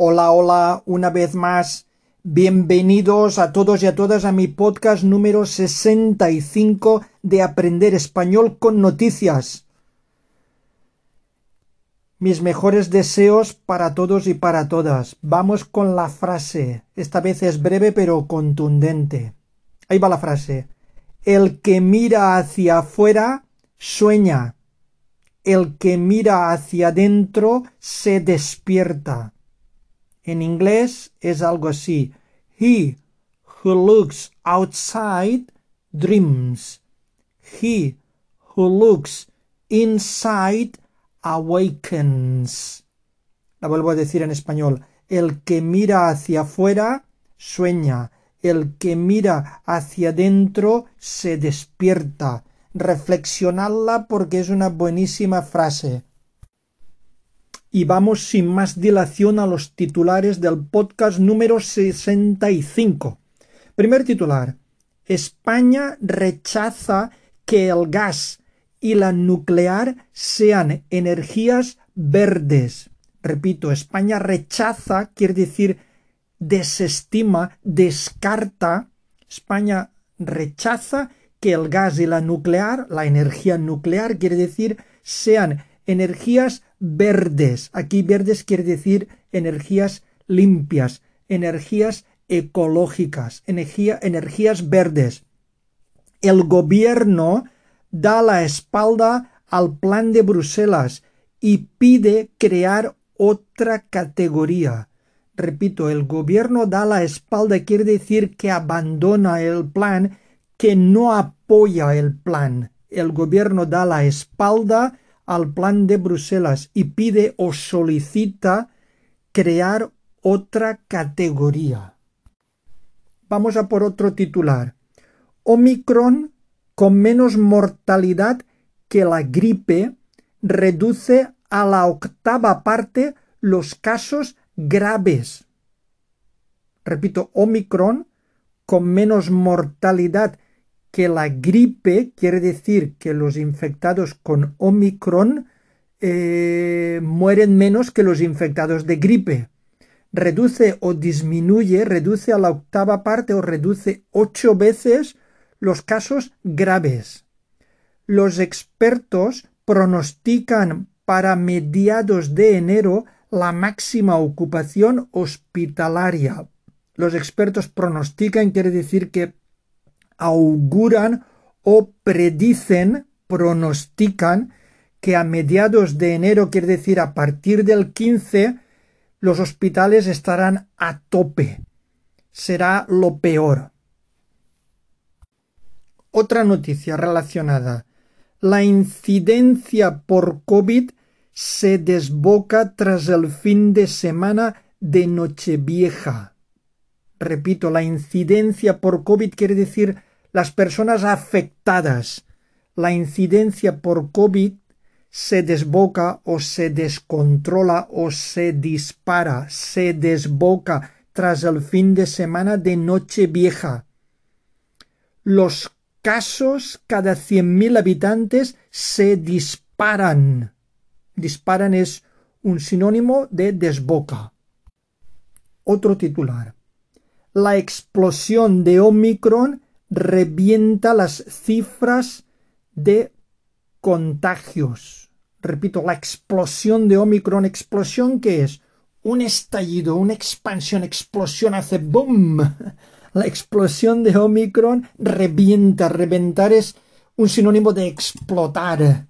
Hola, hola, una vez más. Bienvenidos a todos y a todas a mi podcast número 65 de Aprender Español con Noticias. Mis mejores deseos para todos y para todas. Vamos con la frase. Esta vez es breve pero contundente. Ahí va la frase. El que mira hacia afuera sueña. El que mira hacia adentro se despierta. En inglés es algo así. He who looks outside dreams. He who looks inside awakens. La vuelvo a decir en español. El que mira hacia afuera sueña. El que mira hacia adentro se despierta. Reflexionadla porque es una buenísima frase. Y vamos sin más dilación a los titulares del podcast número 65. Primer titular. España rechaza que el gas y la nuclear sean energías verdes. Repito, España rechaza quiere decir desestima, descarta. España rechaza que el gas y la nuclear, la energía nuclear quiere decir sean energías verdes. Aquí verdes quiere decir energías limpias, energías ecológicas, energía, energías verdes. El gobierno da la espalda al plan de Bruselas y pide crear otra categoría. Repito, el gobierno da la espalda quiere decir que abandona el plan, que no apoya el plan. El gobierno da la espalda al plan de Bruselas y pide o solicita crear otra categoría. Vamos a por otro titular. Omicron con menos mortalidad que la gripe reduce a la octava parte los casos graves. Repito, Omicron con menos mortalidad que la gripe quiere decir que los infectados con Omicron eh, mueren menos que los infectados de gripe. Reduce o disminuye, reduce a la octava parte o reduce ocho veces los casos graves. Los expertos pronostican para mediados de enero la máxima ocupación hospitalaria. Los expertos pronostican quiere decir que auguran o predicen, pronostican que a mediados de enero, quiere decir a partir del 15, los hospitales estarán a tope. Será lo peor. Otra noticia relacionada. La incidencia por COVID se desboca tras el fin de semana de Nochevieja. Repito, la incidencia por COVID quiere decir las personas afectadas, la incidencia por COVID se desboca o se descontrola o se dispara, se desboca tras el fin de semana de noche vieja. Los casos cada cien mil habitantes se disparan. Disparan es un sinónimo de desboca. Otro titular. La explosión de Omicron revienta las cifras de contagios. Repito, la explosión de Omicron, explosión que es un estallido, una expansión, explosión hace boom. La explosión de Omicron revienta, reventar es un sinónimo de explotar.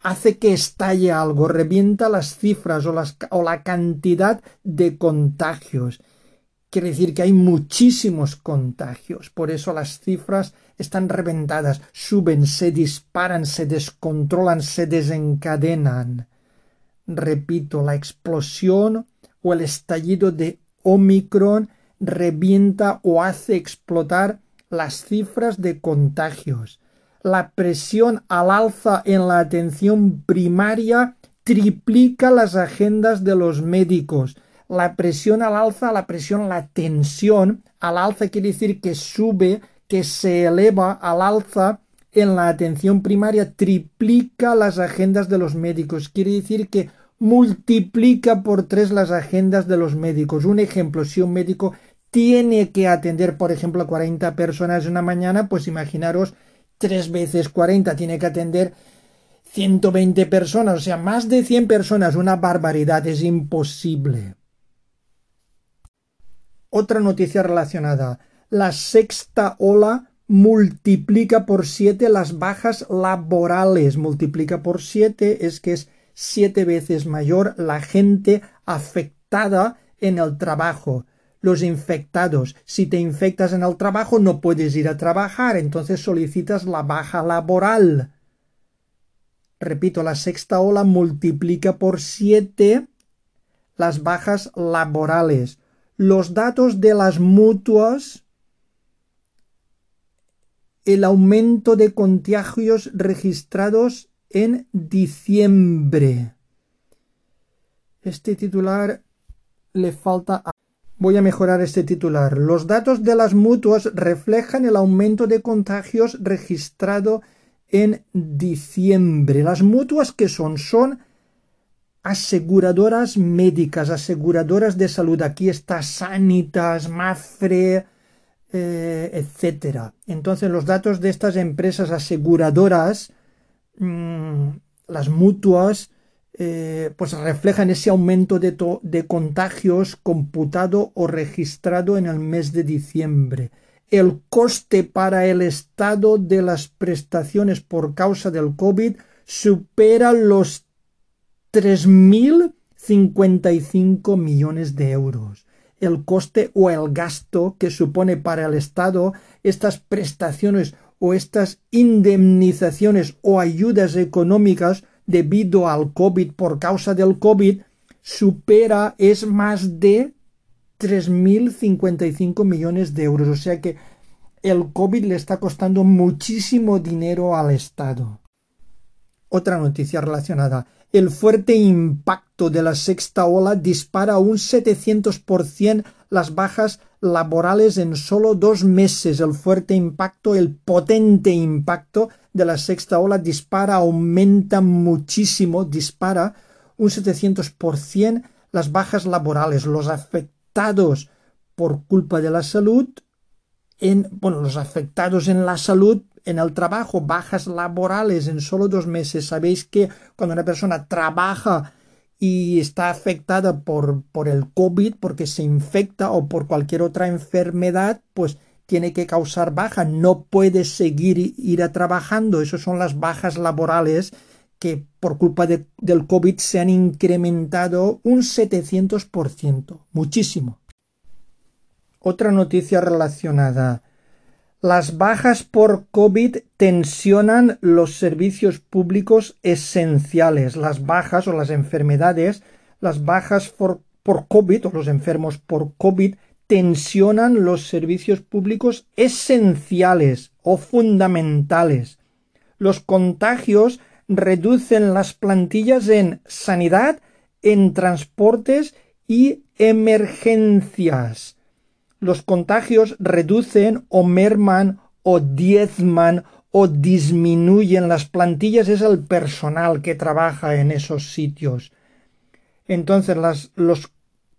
Hace que estalle algo, revienta las cifras o, las, o la cantidad de contagios. Quiere decir que hay muchísimos contagios, por eso las cifras están reventadas, suben, se disparan, se descontrolan, se desencadenan. Repito, la explosión o el estallido de Omicron revienta o hace explotar las cifras de contagios. La presión al alza en la atención primaria triplica las agendas de los médicos la presión al alza, la presión, la tensión al alza quiere decir que sube, que se eleva al alza en la atención primaria, triplica las agendas de los médicos. Quiere decir que multiplica por tres las agendas de los médicos. Un ejemplo, si un médico tiene que atender, por ejemplo, a 40 personas en una mañana, pues imaginaros tres veces 40, tiene que atender 120 personas, o sea, más de 100 personas, una barbaridad, es imposible. Otra noticia relacionada. La sexta ola multiplica por 7 las bajas laborales. Multiplica por 7 es que es siete veces mayor la gente afectada en el trabajo los infectados. Si te infectas en el trabajo no puedes ir a trabajar, entonces solicitas la baja laboral. Repito, la sexta ola multiplica por siete las bajas laborales. Los datos de las mutuas, el aumento de contagios registrados en diciembre. Este titular le falta Voy a mejorar este titular. Los datos de las mutuas reflejan el aumento de contagios registrado en diciembre. Las mutuas que son son aseguradoras médicas, aseguradoras de salud. Aquí está Sanitas, Mafre, eh, etcétera. Entonces los datos de estas empresas aseguradoras, mm, las mutuas, eh, pues reflejan ese aumento de, de contagios computado o registrado en el mes de diciembre. El coste para el Estado de las prestaciones por causa del COVID supera los 3.055 millones de euros. El coste o el gasto que supone para el Estado estas prestaciones o estas indemnizaciones o ayudas económicas debido al COVID por causa del COVID supera, es más de 3.055 millones de euros. O sea que el COVID le está costando muchísimo dinero al Estado. Otra noticia relacionada. El fuerte impacto de la sexta ola dispara un 700% las bajas laborales en solo dos meses. El fuerte impacto, el potente impacto de la sexta ola dispara, aumenta muchísimo, dispara un 700% las bajas laborales, los afectados por culpa de la salud, en, bueno, los afectados en la salud, en el trabajo, bajas laborales en solo dos meses. Sabéis que cuando una persona trabaja y está afectada por, por el COVID, porque se infecta o por cualquier otra enfermedad, pues tiene que causar baja, no puede seguir ir a trabajando. Esas son las bajas laborales que por culpa del COVID se han incrementado un 700%, muchísimo. Otra noticia relacionada. Las bajas por COVID tensionan los servicios públicos esenciales. Las bajas o las enfermedades, las bajas por, COVID o los enfermos por COVID tensionan los servicios públicos esenciales o fundamentales. Los contagios reducen las plantillas en sanidad, en transportes y emergencias. Los contagios reducen o merman o diezman o disminuyen las plantillas es el personal que trabaja en esos sitios. Entonces los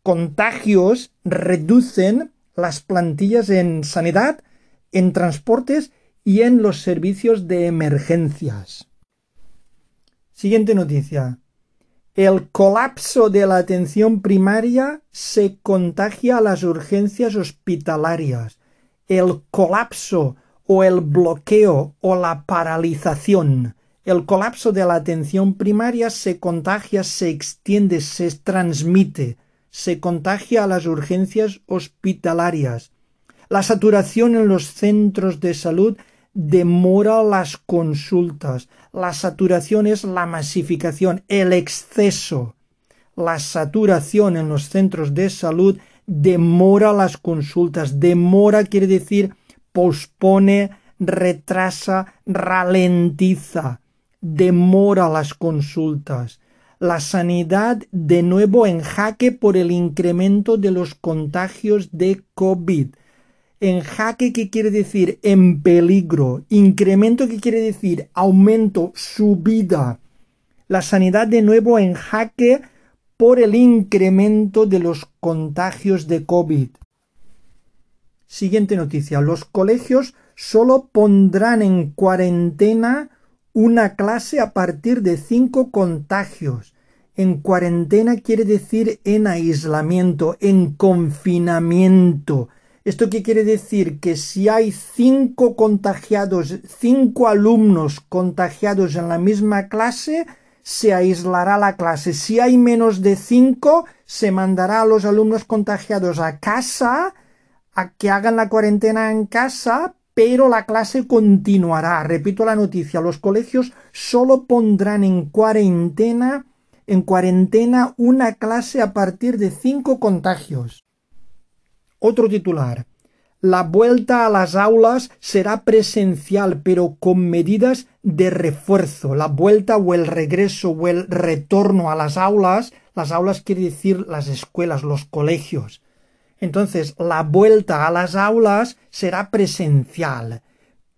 contagios reducen las plantillas en sanidad, en transportes y en los servicios de emergencias. Siguiente noticia. El colapso de la atención primaria se contagia a las urgencias hospitalarias. El colapso o el bloqueo o la paralización. El colapso de la atención primaria se contagia, se extiende, se transmite se contagia a las urgencias hospitalarias. La saturación en los centros de salud demora las consultas. La saturación es la masificación, el exceso. La saturación en los centros de salud demora las consultas. Demora quiere decir pospone, retrasa, ralentiza. Demora las consultas la sanidad de nuevo en jaque por el incremento de los contagios de COVID. En jaque, ¿qué quiere decir? En peligro. Incremento, ¿qué quiere decir? Aumento, subida. La sanidad de nuevo en jaque por el incremento de los contagios de COVID. Siguiente noticia. Los colegios solo pondrán en cuarentena una clase a partir de cinco contagios. En cuarentena quiere decir en aislamiento, en confinamiento. ¿Esto qué quiere decir? Que si hay cinco contagiados, cinco alumnos contagiados en la misma clase, se aislará la clase. Si hay menos de cinco, se mandará a los alumnos contagiados a casa, a que hagan la cuarentena en casa, pero la clase continuará. Repito la noticia, los colegios solo pondrán en cuarentena, en cuarentena una clase a partir de cinco contagios. Otro titular. La vuelta a las aulas será presencial, pero con medidas de refuerzo. La vuelta o el regreso o el retorno a las aulas, las aulas quiere decir las escuelas, los colegios. Entonces, la vuelta a las aulas será presencial,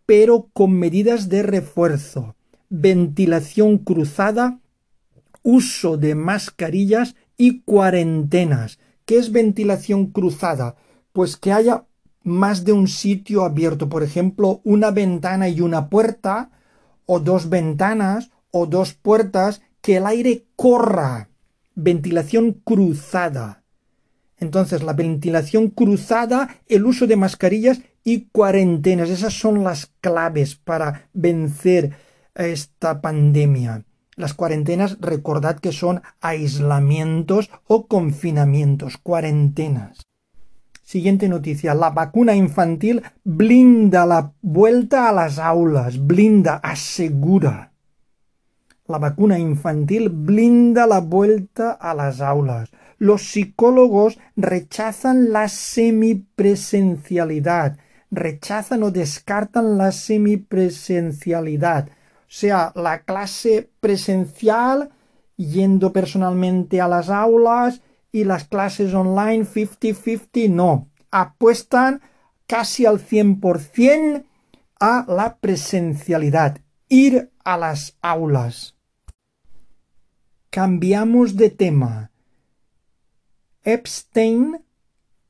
pero con medidas de refuerzo, ventilación cruzada, uso de mascarillas y cuarentenas. ¿Qué es ventilación cruzada? Pues que haya más de un sitio abierto, por ejemplo, una ventana y una puerta, o dos ventanas, o dos puertas, que el aire corra. Ventilación cruzada. Entonces, la ventilación cruzada, el uso de mascarillas y cuarentenas, esas son las claves para vencer esta pandemia. Las cuarentenas, recordad que son aislamientos o confinamientos, cuarentenas. Siguiente noticia. La vacuna infantil blinda la vuelta a las aulas, blinda, asegura. La vacuna infantil blinda la vuelta a las aulas. Los psicólogos rechazan la semipresencialidad, rechazan o descartan la semipresencialidad. O sea, la clase presencial yendo personalmente a las aulas y las clases online 50-50 no. Apuestan casi al 100% a la presencialidad, ir a las aulas. Cambiamos de tema. Epstein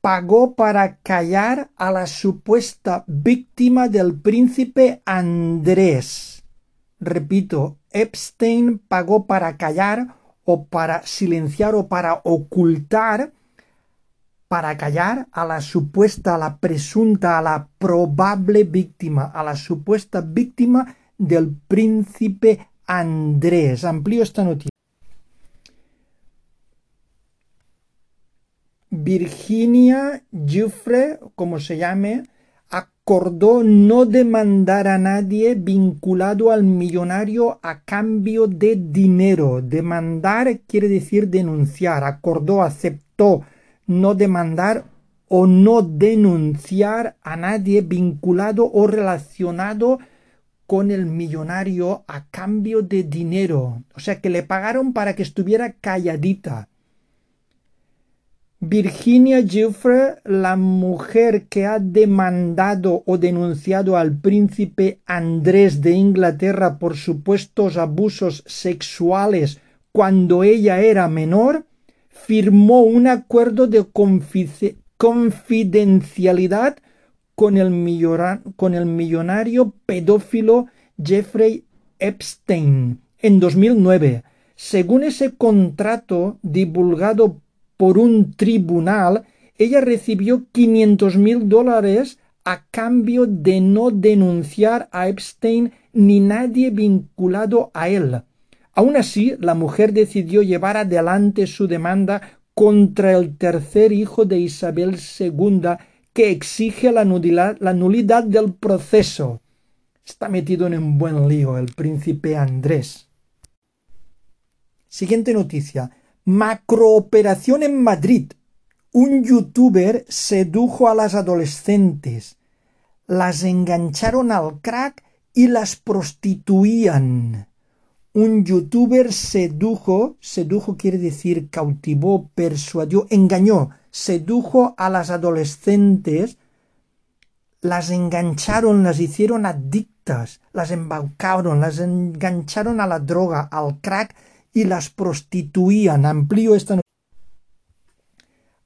pagó para callar a la supuesta víctima del príncipe Andrés. Repito, Epstein pagó para callar o para silenciar o para ocultar, para callar a la supuesta, a la presunta, a la probable víctima, a la supuesta víctima del príncipe Andrés. Amplío esta noticia. Virginia Giuffre, como se llame, acordó no demandar a nadie vinculado al millonario a cambio de dinero. Demandar quiere decir denunciar. Acordó, aceptó no demandar o no denunciar a nadie vinculado o relacionado con el millonario a cambio de dinero. O sea que le pagaron para que estuviera calladita. Virginia Giuffre, la mujer que ha demandado o denunciado al príncipe Andrés de Inglaterra por supuestos abusos sexuales cuando ella era menor, firmó un acuerdo de confidencialidad con el, con el millonario pedófilo Jeffrey Epstein en 2009. Según ese contrato divulgado por un tribunal, ella recibió 500 mil dólares a cambio de no denunciar a Epstein ni nadie vinculado a él. Aun así, la mujer decidió llevar adelante su demanda contra el tercer hijo de Isabel II, que exige la nulidad, la nulidad del proceso. Está metido en un buen lío el príncipe Andrés. Siguiente noticia. Macrooperación en Madrid. Un youtuber sedujo a las adolescentes, las engancharon al crack y las prostituían. Un youtuber sedujo, sedujo quiere decir cautivó, persuadió, engañó, sedujo a las adolescentes, las engancharon, las hicieron adictas, las embaucaron, las engancharon a la droga, al crack y las prostituían. Amplío esta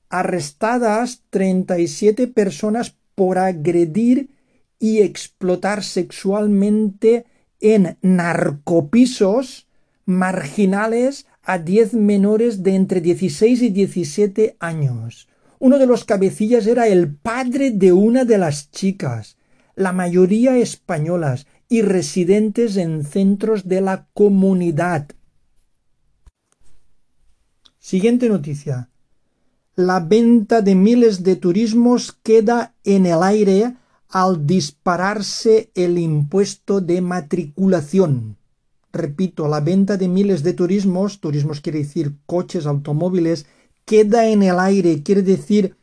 Arrestadas 37 personas por agredir y explotar sexualmente en narcopisos marginales a 10 menores de entre 16 y 17 años. Uno de los cabecillas era el padre de una de las chicas, la mayoría españolas y residentes en centros de la comunidad. Siguiente noticia. La venta de miles de turismos queda en el aire al dispararse el impuesto de matriculación. Repito, la venta de miles de turismos, turismos quiere decir coches, automóviles, queda en el aire, quiere decir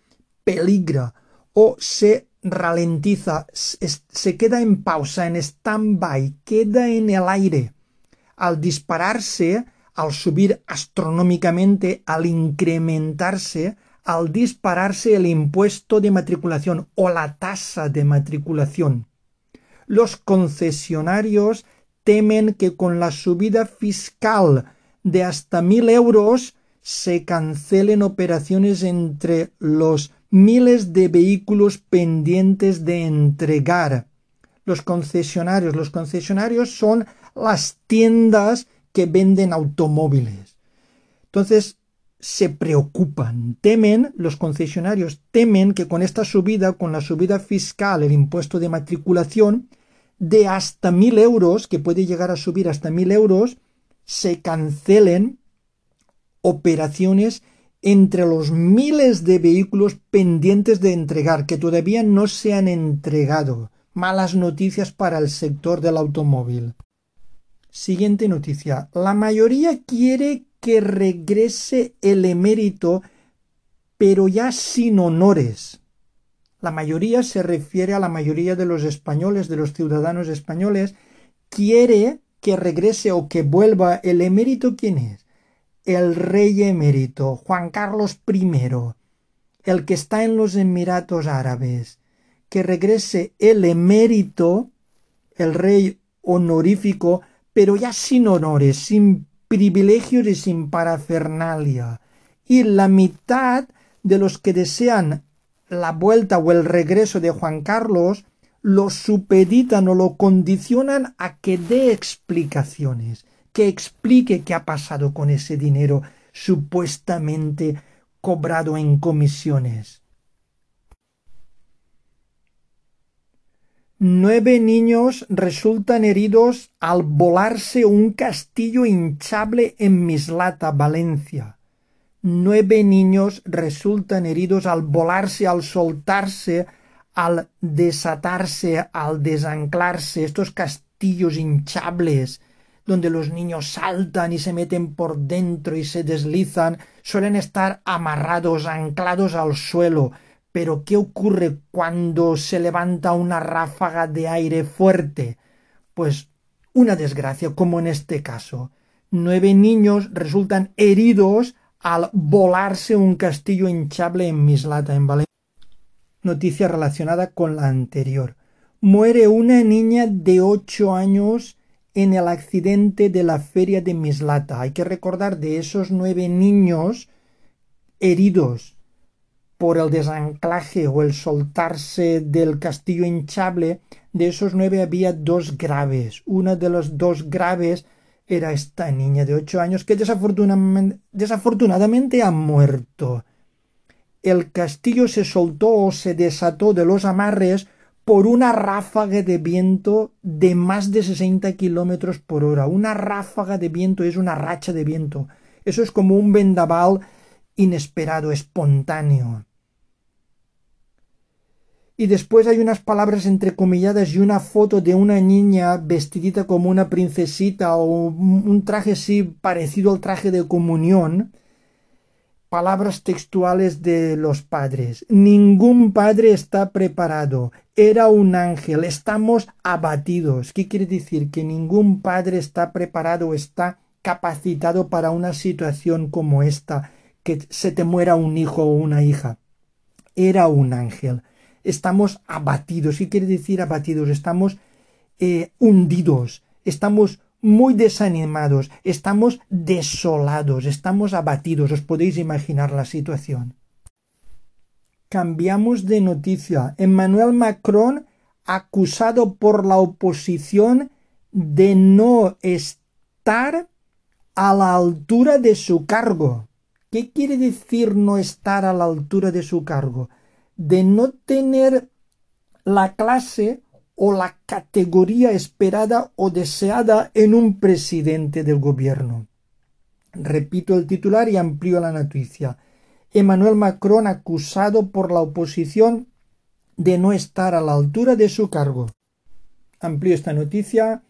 peligra o se ralentiza, se queda en pausa, en stand-by, queda en el aire. Al dispararse, al subir astronómicamente, al incrementarse, al dispararse el impuesto de matriculación o la tasa de matriculación. Los concesionarios temen que con la subida fiscal de hasta mil euros se cancelen operaciones entre los miles de vehículos pendientes de entregar. Los concesionarios, los concesionarios son las tiendas que venden automóviles. Entonces, se preocupan, temen, los concesionarios temen que con esta subida, con la subida fiscal, el impuesto de matriculación, de hasta mil euros, que puede llegar a subir hasta mil euros, se cancelen operaciones entre los miles de vehículos pendientes de entregar, que todavía no se han entregado. Malas noticias para el sector del automóvil. Siguiente noticia. La mayoría quiere que regrese el emérito, pero ya sin honores. La mayoría se refiere a la mayoría de los españoles, de los ciudadanos españoles, quiere que regrese o que vuelva el emérito. ¿Quién es? El rey emérito, Juan Carlos I, el que está en los Emiratos Árabes. Que regrese el emérito, el rey honorífico, pero ya sin honores, sin privilegios y sin parafernalia. Y la mitad de los que desean la vuelta o el regreso de Juan Carlos lo supeditan o lo condicionan a que dé explicaciones, que explique qué ha pasado con ese dinero supuestamente cobrado en comisiones. Nueve niños resultan heridos al volarse un castillo hinchable en Mislata, Valencia. Nueve niños resultan heridos al volarse, al soltarse, al desatarse, al desanclarse, estos castillos hinchables donde los niños saltan y se meten por dentro y se deslizan, suelen estar amarrados, anclados al suelo, pero ¿qué ocurre cuando se levanta una ráfaga de aire fuerte? Pues una desgracia, como en este caso. Nueve niños resultan heridos al volarse un castillo hinchable en Mislata, en Valencia. Noticia relacionada con la anterior. Muere una niña de ocho años en el accidente de la feria de Mislata. Hay que recordar de esos nueve niños heridos por el desanclaje o el soltarse del castillo hinchable, de esos nueve había dos graves. Una de los dos graves era esta niña de ocho años que desafortunadamente, desafortunadamente ha muerto. El castillo se soltó o se desató de los amarres por una ráfaga de viento de más de 60 kilómetros por hora. Una ráfaga de viento es una racha de viento. Eso es como un vendaval inesperado, espontáneo y después hay unas palabras entrecomilladas y una foto de una niña vestidita como una princesita o un traje así parecido al traje de comunión. Palabras textuales de los padres. Ningún padre está preparado. Era un ángel. Estamos abatidos. ¿Qué quiere decir? Que ningún padre está preparado, está capacitado para una situación como esta, que se te muera un hijo o una hija. Era un ángel estamos abatidos. ¿Qué quiere decir abatidos? Estamos eh, hundidos, estamos muy desanimados, estamos desolados, estamos abatidos. Os podéis imaginar la situación. Cambiamos de noticia. Emmanuel Macron acusado por la oposición de no estar a la altura de su cargo. ¿Qué quiere decir no estar a la altura de su cargo? De no tener la clase o la categoría esperada o deseada en un presidente del gobierno. Repito el titular y amplío la noticia. Emmanuel Macron acusado por la oposición de no estar a la altura de su cargo. Amplío esta noticia.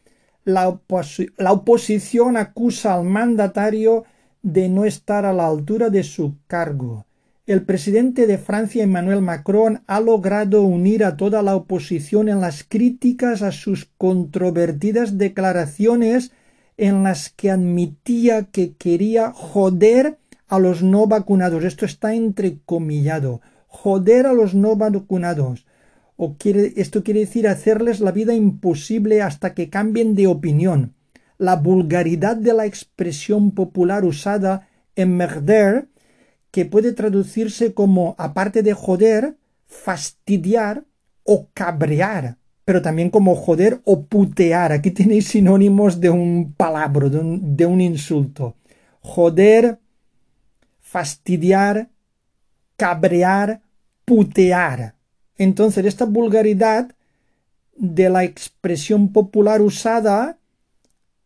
La, oposición acusa al mandatario de no estar a la altura de su cargo. El presidente de Francia, Emmanuel Macron, ha logrado unir a toda la oposición en las críticas a sus controvertidas declaraciones en las que admitía que quería joder a los no vacunados. Esto está entrecomillado joder a los no vacunados. O quiere, esto quiere decir hacerles la vida imposible hasta que cambien de opinión. La vulgaridad de la expresión popular usada en merder, que puede traducirse como, aparte de joder, fastidiar o cabrear, pero también como joder o putear. Aquí tenéis sinónimos de un palabra, de un, de un insulto. Joder, fastidiar, cabrear, putear. Entonces, esta vulgaridad de la expresión popular usada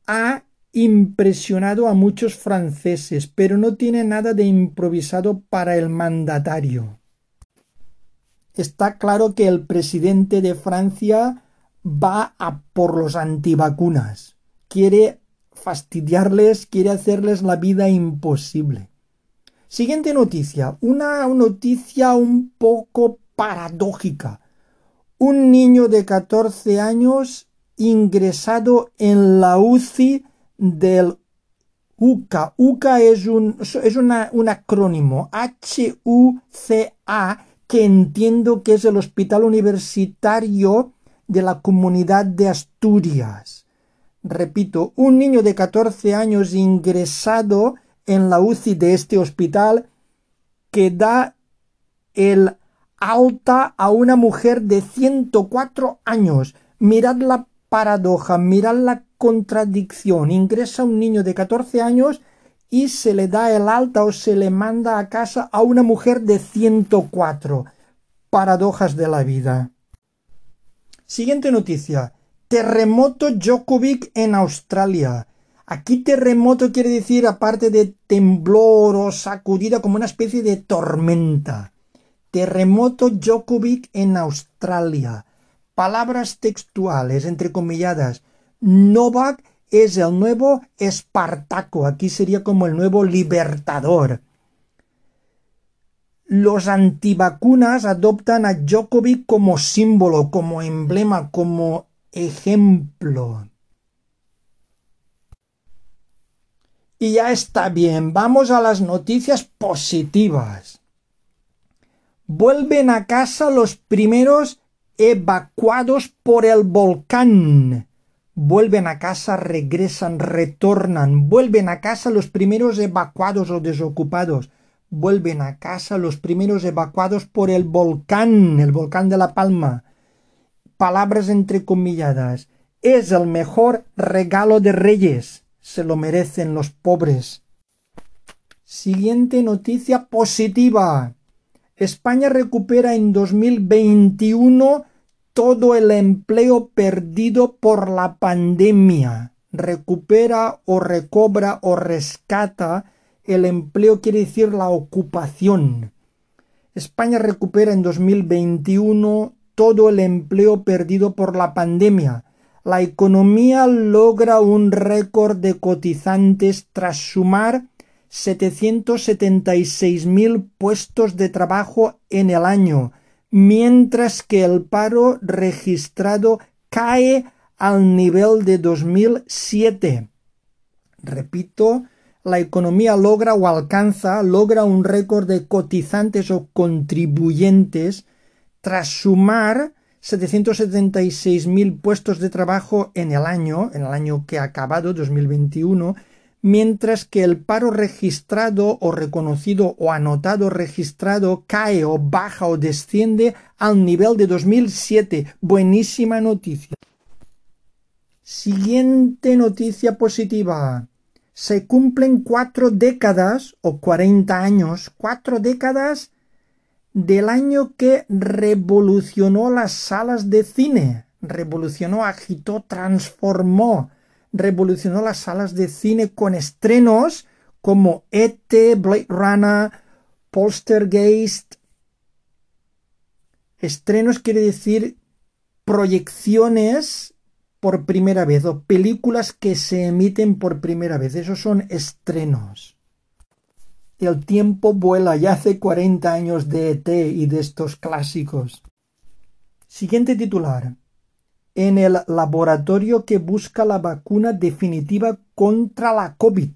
ha impresionado a muchos franceses, pero no tiene nada de improvisado para el mandatario. Está claro que el presidente de Francia va a por los antivacunas. Quiere fastidiarles, quiere hacerles la vida imposible. Siguiente noticia, una noticia un poco paradójica. Un niño de 14 años ingresado en la UCI del UCA. UCA es un, es un acrónimo, H-U-C-A, que entiendo que es el Hospital Universitario de la Comunidad de Asturias. Repito, un niño de 14 años ingresado en la UCI de este hospital que da el alta a una mujer de 104 años. Mirad la paradoja, mirad la contradicción. Ingresa un niño de 14 años y se le da el alta o se le manda a casa a una mujer de 104. Paradojas de la vida. Siguiente noticia. Terremoto Djokovic en Australia. Aquí terremoto quiere decir, aparte de temblor o sacudida, como una especie de tormenta. Terremoto Djokovic en Australia. Palabras textuales, entrecomilladas. Novak es el nuevo Espartaco. Aquí sería como el nuevo libertador. Los antivacunas adoptan a Djokovic como símbolo, como emblema, como ejemplo. Y ya está bien, vamos a las noticias positivas. Vuelven a casa los primeros evacuados por el volcán. Vuelven a casa, regresan, retornan. Vuelven a casa los primeros evacuados o desocupados. Vuelven a casa los primeros evacuados por el volcán, el volcán de La Palma. Palabras entrecomilladas. Es el mejor regalo de Reyes se lo merecen los pobres. Siguiente noticia positiva. España recupera en 2021 todo el empleo perdido por la pandemia. Recupera o recobra o rescata el empleo quiere decir la ocupación. España recupera en 2021 todo el empleo perdido por la pandemia la economía logra un récord de cotizantes tras sumar 776.000 puestos de trabajo en el año, mientras que el paro registrado cae al nivel de 2007. Repito, la economía logra o alcanza, logra un récord de cotizantes o contribuyentes tras sumar 776.000 puestos de trabajo en el año, en el año que ha acabado, 2021, mientras que el paro registrado o reconocido o anotado registrado cae o baja o desciende al nivel de 2007. Buenísima noticia. Siguiente noticia positiva. Se cumplen cuatro décadas o cuarenta años, cuatro décadas del año que revolucionó las salas de cine. Revolucionó, agitó, transformó revolucionó las salas de cine con estrenos como E.T., Blade Runner, Polstergeist. Estrenos quiere decir proyecciones por primera vez o películas que se emiten por primera vez. Esos son estrenos. El tiempo vuela, ya hace 40 años de ET y de estos clásicos. Siguiente titular en el laboratorio que busca la vacuna definitiva contra la COVID.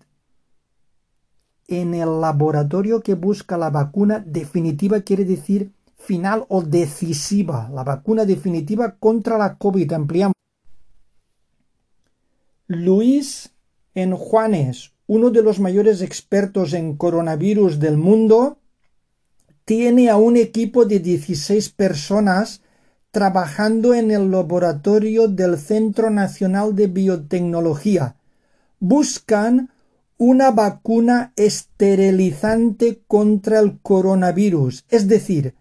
En el laboratorio que busca la vacuna definitiva quiere decir final o decisiva. La vacuna definitiva contra la COVID. Ampliamos. Luis en Juanes, uno de los mayores expertos en coronavirus del mundo, tiene a un equipo de 16 personas trabajando en el laboratorio del Centro Nacional de Biotecnología. Buscan una vacuna esterilizante contra el coronavirus, es decir,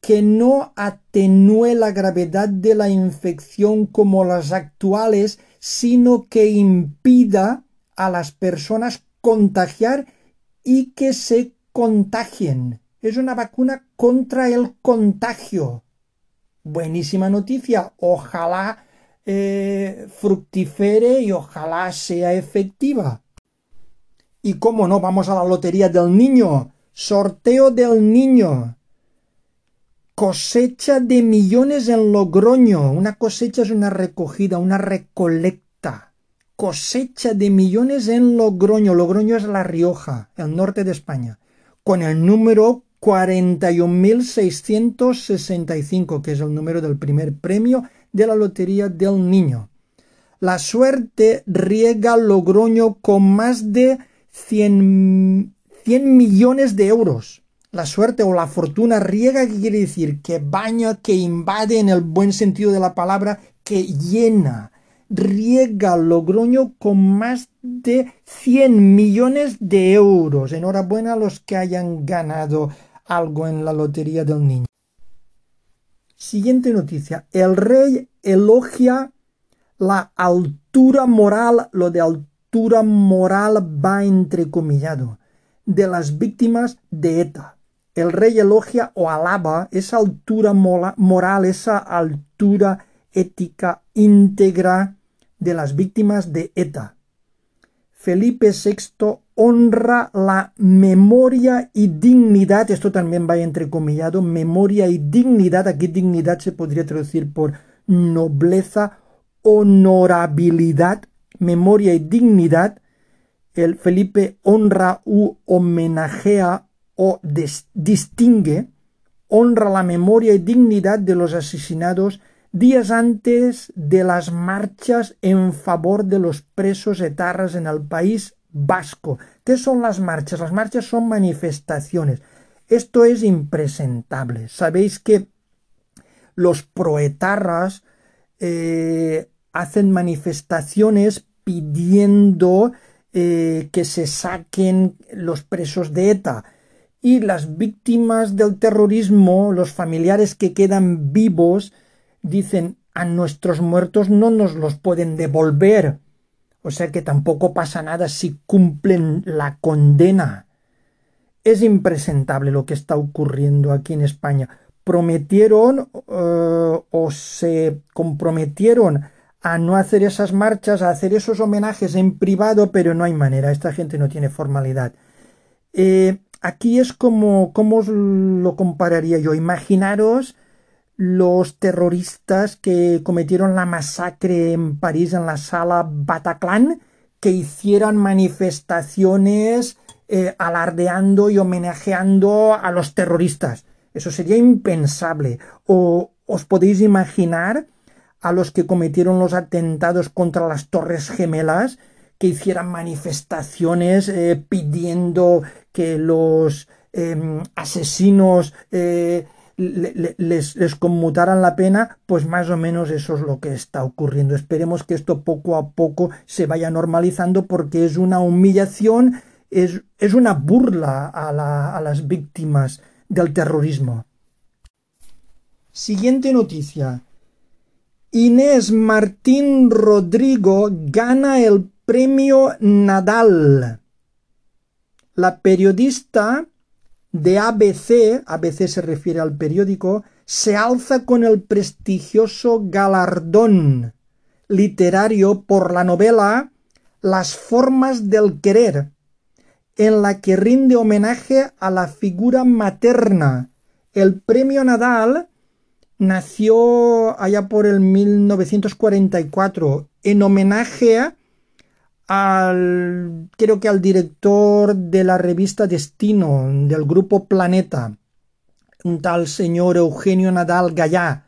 que no atenúe la gravedad de la infección como las actuales, sino que impida a las personas contagiar y que se contagien. Es una vacuna contra el contagio buenísima noticia. Ojalá eh, fructifere y ojalá sea efectiva. Y cómo no, vamos a la lotería del niño. Sorteo del niño. Cosecha de millones en Logroño. Una cosecha es una recogida, una recolecta. Cosecha de millones en Logroño. Logroño es La Rioja, el norte de España. Con el número 41.665, que es el número del primer premio de la Lotería del Niño. La suerte riega Logroño con más de 100, 100 millones de euros. La suerte o la fortuna riega, ¿qué quiere decir? Que baña, que invade en el buen sentido de la palabra, que llena. Riega Logroño con más de 100 millones de euros. Enhorabuena a los que hayan ganado algo en la lotería del niño. Siguiente noticia. El rey elogia la altura moral, lo de altura moral va entrecomillado, de las víctimas de ETA. El rey elogia o alaba esa altura moral, esa altura ética íntegra de las víctimas de ETA. Felipe VI honra la memoria y dignidad, esto también va entrecomillado, memoria y dignidad, aquí dignidad se podría traducir por nobleza, honorabilidad, memoria y dignidad, el Felipe honra u homenajea o distingue, honra la memoria y dignidad de los asesinados días antes de las marchas en favor de los presos etarras en el país vasco. ¿Qué son las marchas? Las marchas son manifestaciones. Esto es impresentable. Sabéis que los proetarras eh, hacen manifestaciones pidiendo eh, que se saquen los presos de ETA y las víctimas del terrorismo, los familiares que quedan vivos, dicen a nuestros muertos no nos los pueden devolver o sea que tampoco pasa nada si cumplen la condena. Es impresentable lo que está ocurriendo aquí en España. Prometieron eh, o se comprometieron a no hacer esas marchas, a hacer esos homenajes en privado, pero no hay manera. Esta gente no tiene formalidad. Eh, aquí es como, ¿cómo os lo compararía yo? Imaginaros los terroristas que cometieron la masacre en París en la sala Bataclan, que hicieran manifestaciones eh, alardeando y homenajeando a los terroristas. Eso sería impensable. O, os podéis imaginar a los que cometieron los atentados contra las Torres Gemelas, que hicieran manifestaciones eh, pidiendo que los em, asesinos eh, les, les, conmutaran la pena, pues más o menos eso es lo que está ocurriendo. Esperemos que esto poco a poco se vaya normalizando porque es una humillación, es, es una burla a, a las víctimas del terrorismo. Siguiente noticia. Inés Martín Rodrigo gana el premio Nadal. La periodista de ABC, ABC se refiere al periódico, se alza con el prestigioso galardón literario por la novela Las formas del querer, en la que rinde homenaje a la figura materna. El premio Nadal nació allá por el 1944 en homenaje al creo que al director de la revista Destino del grupo Planeta, un tal señor Eugenio Nadal Gallá.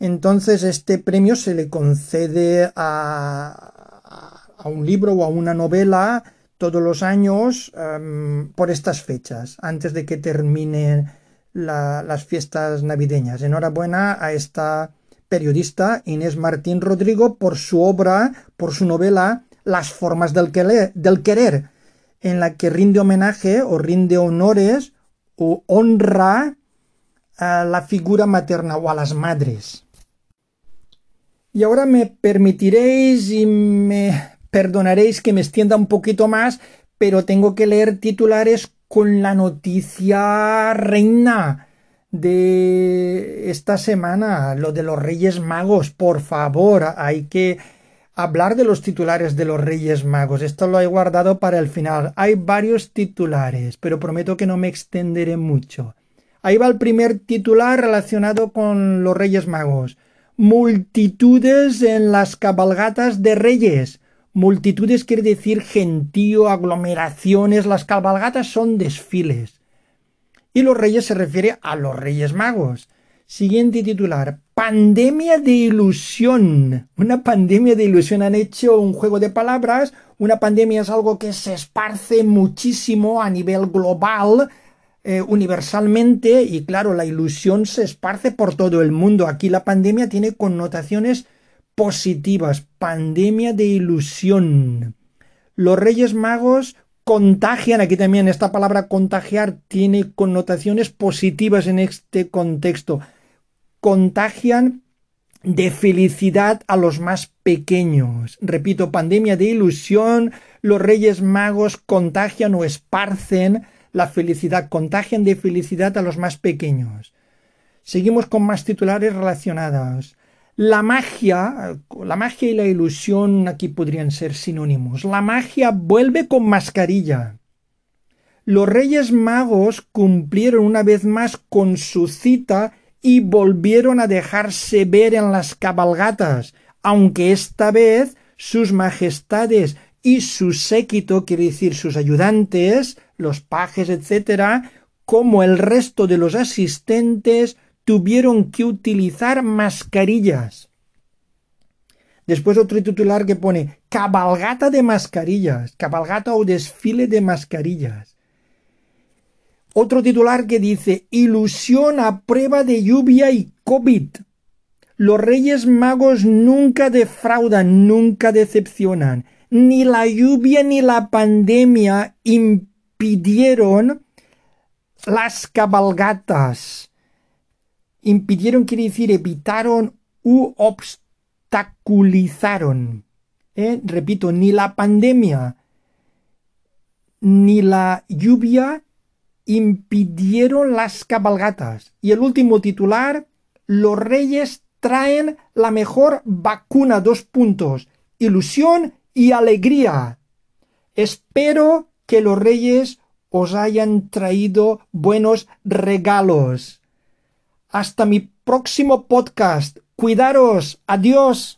Entonces este premio se le concede a, a un libro o a una novela todos los años em, por estas fechas, antes de que terminen las fiestas navideñas. Enhorabuena a esta periodista Inés Martín Rodrigo por su obra, por su novela Las formas del, del querer, en la que rinde homenaje o rinde honores o honra a la figura materna o a las madres. Y ahora me permitiréis y me perdonaréis que me extienda un poquito más, pero tengo que leer titulares con la noticia reina de esta semana, lo de los Reyes Magos, por favor, hay que hablar de los titulares de los Reyes Magos. Esto lo he guardado para el final. Hay varios titulares, pero prometo que no me extenderé mucho. Ahí va el primer titular relacionado con los Reyes Magos. Multitudes en las cabalgatas de Reyes. Multitudes quiere decir gentío, aglomeraciones. Las cabalgatas son desfiles. Y los reyes se refiere a los reyes magos. Siguiente titular. Pandemia de ilusión. Una pandemia de ilusión. Han hecho un juego de palabras. Una pandemia es algo que se esparce muchísimo a nivel global, eh, universalmente. Y claro, la ilusión se esparce por todo el mundo. Aquí la pandemia tiene connotaciones positivas, pandemia de ilusión. Los Reyes Magos contagian, aquí también esta palabra contagiar tiene connotaciones positivas en este contexto, contagian de felicidad a los más pequeños. Repito, pandemia de ilusión, los Reyes Magos contagian o esparcen la felicidad, contagian de felicidad a los más pequeños. Seguimos con más titulares relacionados. La magia, la magia y la ilusión aquí podrían ser sinónimos. La magia vuelve con mascarilla. Los Reyes Magos cumplieron una vez más con su cita y volvieron a dejarse ver en las cabalgatas, aunque esta vez sus majestades y su séquito, quiere decir sus ayudantes, los pajes, etc., como el resto de los asistentes, tuvieron que utilizar mascarillas. Después otro titular que pone cabalgata de mascarillas, cabalgata o desfile de mascarillas. Otro titular que dice ilusión a prueba de lluvia y COVID. Los Reyes Magos nunca defraudan, nunca decepcionan. Ni la lluvia ni la pandemia impidieron las cabalgatas impidieron quiere decir evitaron u obstaculizaron. ¿Eh? Repito, ni la pandemia ni la lluvia impidieron las cabalgatas. Y el último titular, los reyes traen la mejor vacuna, dos puntos, ilusión y alegría. Espero que los reyes os hayan traído buenos regalos. Hasta mi próximo podcast. Cuidaros. Adiós.